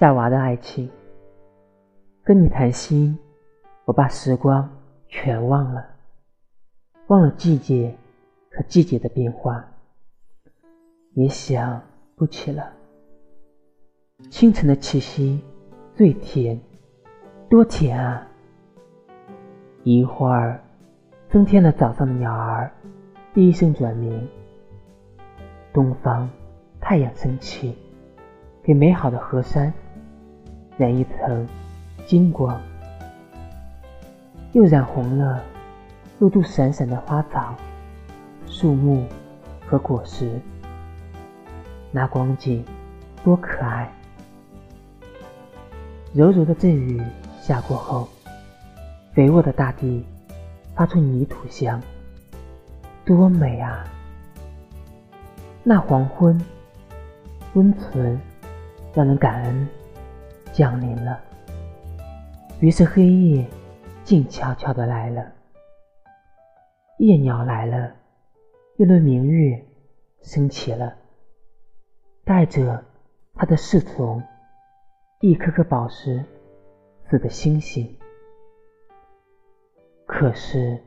夏娃的爱情，跟你谈心，我把时光全忘了，忘了季节和季节的变化，也想不起了。清晨的气息最甜，多甜啊！一会儿，增添了早上的鸟儿低声转鸣。东方太阳升起。给美好的河山染一层金光，又染红了露珠闪闪的花草、树木和果实。那光景多可爱！柔柔的阵雨下过后，肥沃的大地发出泥土香，多美啊！那黄昏温存。让人感恩降临了，于是黑夜静悄悄的来了。夜鸟来了，一轮明月升起了，带着它的侍从，一颗颗宝石似的星星。可是，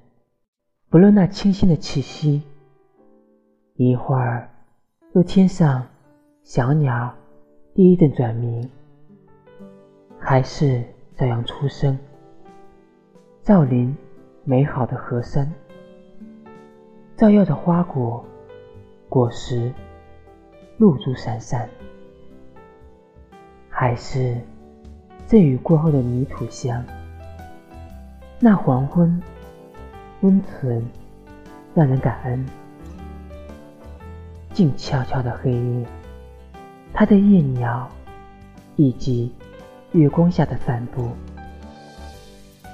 不论那清新的气息，一会儿又添上小鸟。第一阵转鸣，还是照样出生，照临美好的河山，照耀着花果、果实，露珠闪闪，还是阵雨过后的泥土香。那黄昏温存，让人感恩，静悄悄的黑夜。它的夜鸟，以及月光下的散步，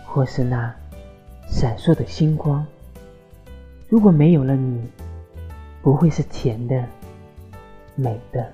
或是那闪烁的星光。如果没有了你，不会是甜的、美的。